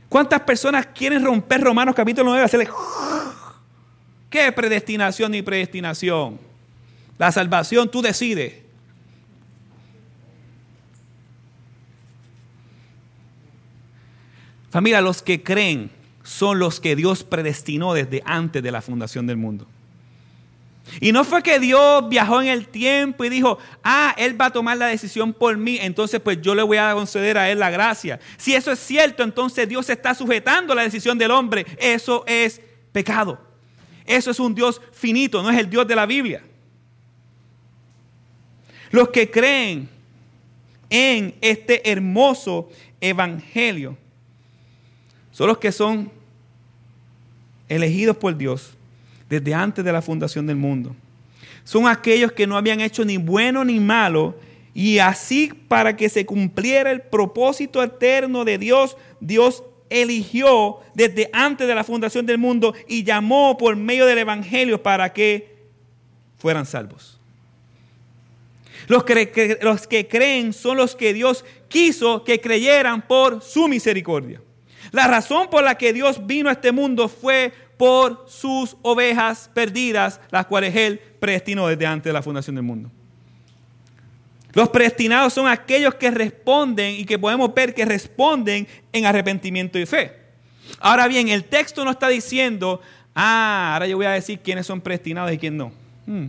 ¿Cuántas personas quieren romper Romanos capítulo 9? Hacerle ¿Qué predestinación ni predestinación? La salvación tú decides. Familia, los que creen son los que Dios predestinó desde antes de la fundación del mundo. Y no fue que Dios viajó en el tiempo y dijo, ah, Él va a tomar la decisión por mí, entonces pues yo le voy a conceder a Él la gracia. Si eso es cierto, entonces Dios está sujetando la decisión del hombre. Eso es pecado. Eso es un Dios finito, no es el Dios de la Biblia. Los que creen en este hermoso evangelio son los que son elegidos por Dios desde antes de la fundación del mundo. Son aquellos que no habían hecho ni bueno ni malo y así para que se cumpliera el propósito eterno de Dios, Dios eligió desde antes de la fundación del mundo y llamó por medio del Evangelio para que fueran salvos. Los que, los que creen son los que Dios quiso que creyeran por su misericordia. La razón por la que Dios vino a este mundo fue por sus ovejas perdidas, las cuales Él predestinó desde antes de la fundación del mundo. Los predestinados son aquellos que responden y que podemos ver que responden en arrepentimiento y fe. Ahora bien, el texto no está diciendo, ah, ahora yo voy a decir quiénes son predestinados y quién no. Hmm.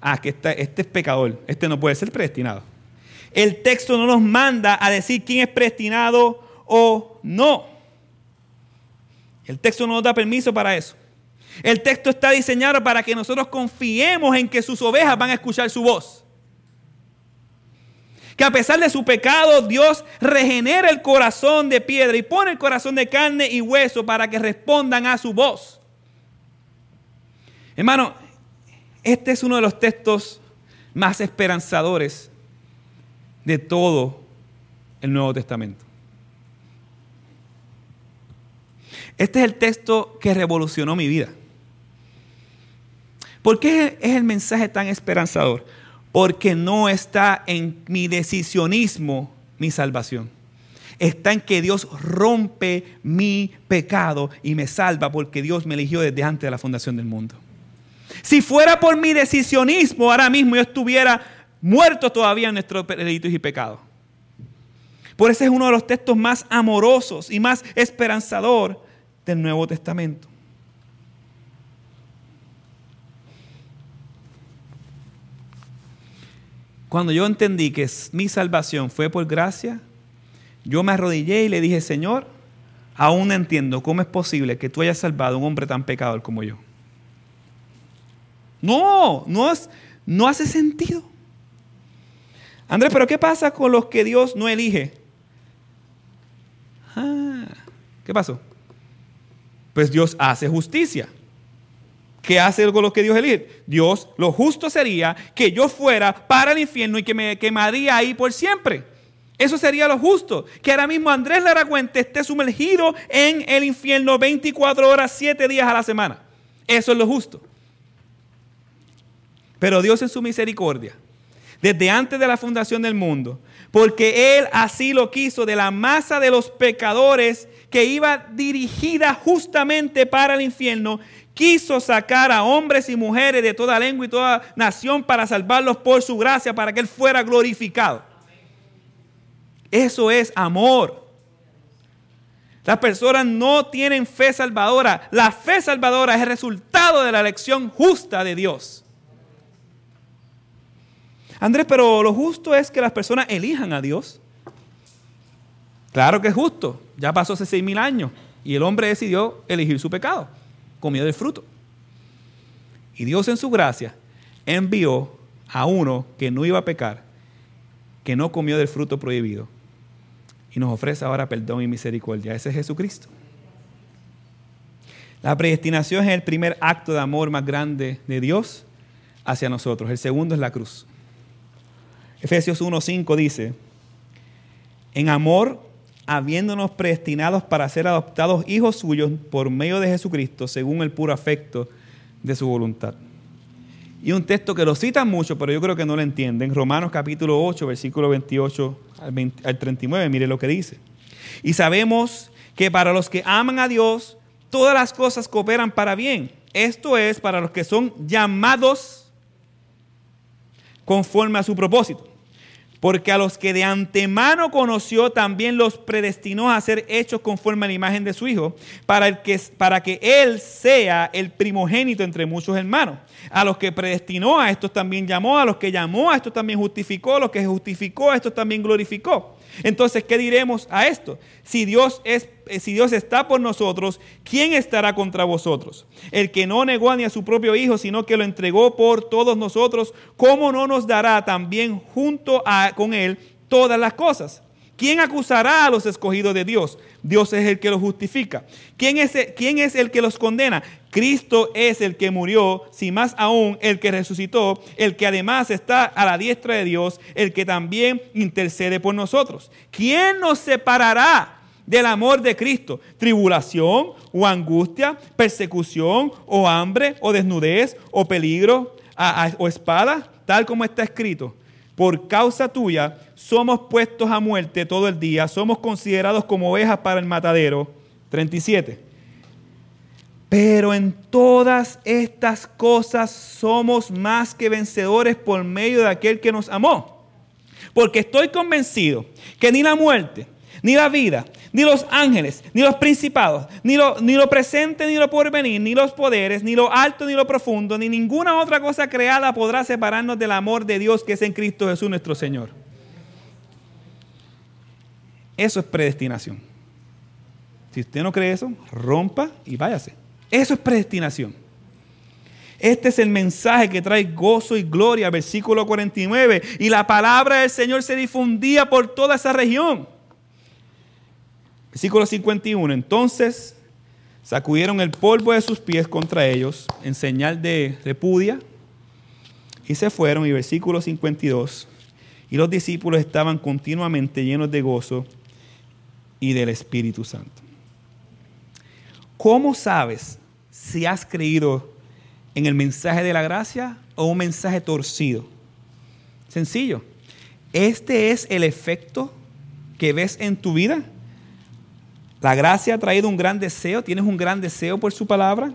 Ah, que este, este es pecador, este no puede ser predestinado. El texto no nos manda a decir quién es predestinado o no. El texto no nos da permiso para eso. El texto está diseñado para que nosotros confiemos en que sus ovejas van a escuchar su voz. Que a pesar de su pecado, Dios regenera el corazón de piedra y pone el corazón de carne y hueso para que respondan a su voz. Hermano, este es uno de los textos más esperanzadores de todo el Nuevo Testamento. Este es el texto que revolucionó mi vida. ¿Por qué es el mensaje tan esperanzador? Porque no está en mi decisionismo mi salvación. Está en que Dios rompe mi pecado y me salva porque Dios me eligió desde antes de la fundación del mundo. Si fuera por mi decisionismo, ahora mismo yo estuviera muerto todavía en nuestros delitos y pecados. Por eso es uno de los textos más amorosos y más esperanzador del Nuevo Testamento. Cuando yo entendí que mi salvación fue por gracia, yo me arrodillé y le dije, Señor, aún no entiendo cómo es posible que tú hayas salvado a un hombre tan pecador como yo. No, no, no hace sentido. Andrés, pero ¿qué pasa con los que Dios no elige? Ah, ¿Qué pasó? Pues Dios hace justicia. ¿Qué hace con lo que Dios elige? Dios, lo justo sería que yo fuera para el infierno y que me quemaría ahí por siempre. Eso sería lo justo. Que ahora mismo Andrés Laracuente esté sumergido en el infierno 24 horas, 7 días a la semana. Eso es lo justo. Pero Dios en su misericordia, desde antes de la fundación del mundo, porque Él así lo quiso, de la masa de los pecadores que iba dirigida justamente para el infierno, quiso sacar a hombres y mujeres de toda lengua y toda nación para salvarlos por su gracia, para que Él fuera glorificado. Eso es amor. Las personas no tienen fe salvadora. La fe salvadora es el resultado de la elección justa de Dios. Andrés, pero lo justo es que las personas elijan a Dios. Claro que es justo. Ya pasó hace seis mil años y el hombre decidió elegir su pecado. Comió del fruto. Y Dios en su gracia envió a uno que no iba a pecar, que no comió del fruto prohibido. Y nos ofrece ahora perdón y misericordia. Ese es Jesucristo. La predestinación es el primer acto de amor más grande de Dios hacia nosotros. El segundo es la cruz. Efesios 1.5 dice, en amor habiéndonos predestinados para ser adoptados hijos suyos por medio de Jesucristo, según el puro afecto de su voluntad. Y un texto que lo citan mucho, pero yo creo que no lo entienden. Romanos capítulo 8, versículo 28 al, al 39, mire lo que dice. Y sabemos que para los que aman a Dios, todas las cosas cooperan para bien. Esto es para los que son llamados conforme a su propósito. Porque a los que de antemano conoció también los predestinó a ser hechos conforme a la imagen de su Hijo, para, que, para que Él sea el primogénito entre muchos hermanos. A los que predestinó a estos también llamó, a los que llamó a estos también justificó, a los que justificó a estos también glorificó. Entonces, ¿qué diremos a esto? Si Dios, es, eh, si Dios está por nosotros, ¿quién estará contra vosotros? El que no negó ni a su propio Hijo, sino que lo entregó por todos nosotros, ¿cómo no nos dará también junto a, con Él todas las cosas? ¿Quién acusará a los escogidos de Dios? Dios es el que los justifica. ¿Quién es, el, ¿Quién es el que los condena? Cristo es el que murió, si más aún el que resucitó, el que además está a la diestra de Dios, el que también intercede por nosotros. ¿Quién nos separará del amor de Cristo? ¿Tribulación o angustia, persecución o hambre o desnudez o peligro o espada? Tal como está escrito. Por causa tuya somos puestos a muerte todo el día, somos considerados como ovejas para el matadero. 37. Pero en todas estas cosas somos más que vencedores por medio de aquel que nos amó. Porque estoy convencido que ni la muerte, ni la vida, ni los ángeles, ni los principados, ni lo, ni lo presente, ni lo porvenir, ni los poderes, ni lo alto, ni lo profundo, ni ninguna otra cosa creada podrá separarnos del amor de Dios que es en Cristo Jesús nuestro Señor. Eso es predestinación. Si usted no cree eso, rompa y váyase. Eso es predestinación. Este es el mensaje que trae gozo y gloria, versículo 49. Y la palabra del Señor se difundía por toda esa región. Versículo 51. Entonces sacudieron el polvo de sus pies contra ellos en señal de repudia y se fueron. Y versículo 52. Y los discípulos estaban continuamente llenos de gozo y del Espíritu Santo. ¿Cómo sabes si has creído en el mensaje de la gracia o un mensaje torcido? Sencillo. Este es el efecto que ves en tu vida. La gracia ha traído un gran deseo. ¿Tienes un gran deseo por su palabra?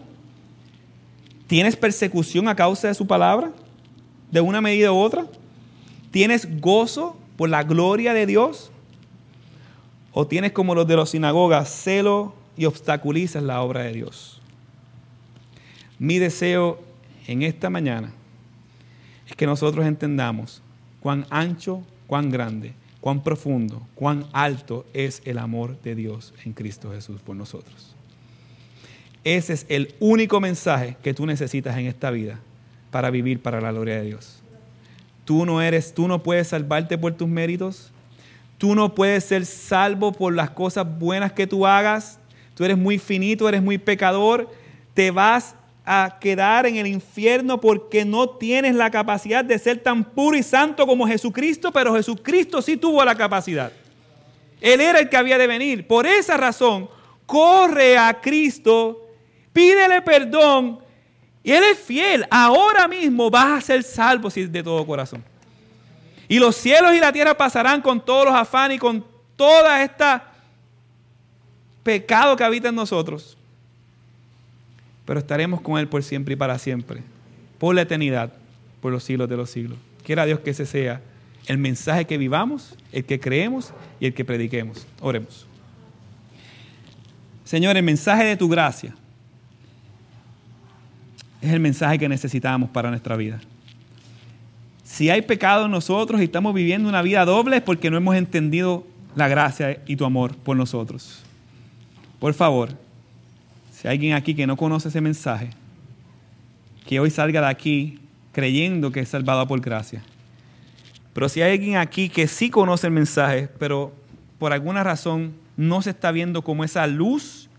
¿Tienes persecución a causa de su palabra? ¿De una medida u otra? ¿Tienes gozo por la gloria de Dios? ¿O tienes como los de los sinagogas celo y obstaculizas la obra de Dios? Mi deseo en esta mañana es que nosotros entendamos cuán ancho, cuán grande, cuán profundo, cuán alto es el amor de Dios en Cristo Jesús por nosotros. Ese es el único mensaje que tú necesitas en esta vida para vivir para la gloria de Dios. Tú no eres, tú no puedes salvarte por tus méritos. Tú no puedes ser salvo por las cosas buenas que tú hagas. Tú eres muy finito, eres muy pecador. Te vas a quedar en el infierno porque no tienes la capacidad de ser tan puro y santo como Jesucristo, pero Jesucristo sí tuvo la capacidad. Él era el que había de venir. Por esa razón, corre a Cristo, pídele perdón y Él es fiel. Ahora mismo vas a ser salvo de todo corazón. Y los cielos y la tierra pasarán con todos los afanes y con toda esta pecado que habita en nosotros. Pero estaremos con Él por siempre y para siempre. Por la eternidad, por los siglos de los siglos. Quiera Dios que ese sea el mensaje que vivamos, el que creemos y el que prediquemos. Oremos. Señor, el mensaje de tu gracia es el mensaje que necesitamos para nuestra vida. Si hay pecado en nosotros y estamos viviendo una vida doble es porque no hemos entendido la gracia y tu amor por nosotros. Por favor, si hay alguien aquí que no conoce ese mensaje, que hoy salga de aquí creyendo que es salvado por gracia. Pero si hay alguien aquí que sí conoce el mensaje, pero por alguna razón no se está viendo como esa luz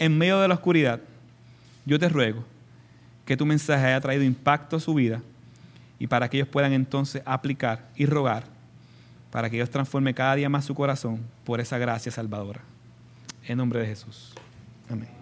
en medio de la oscuridad, yo te ruego que tu mensaje haya traído impacto a su vida y para que ellos puedan entonces aplicar y rogar para que Dios transforme cada día más su corazón por esa gracia salvadora. En nombre de Jesús. Amén.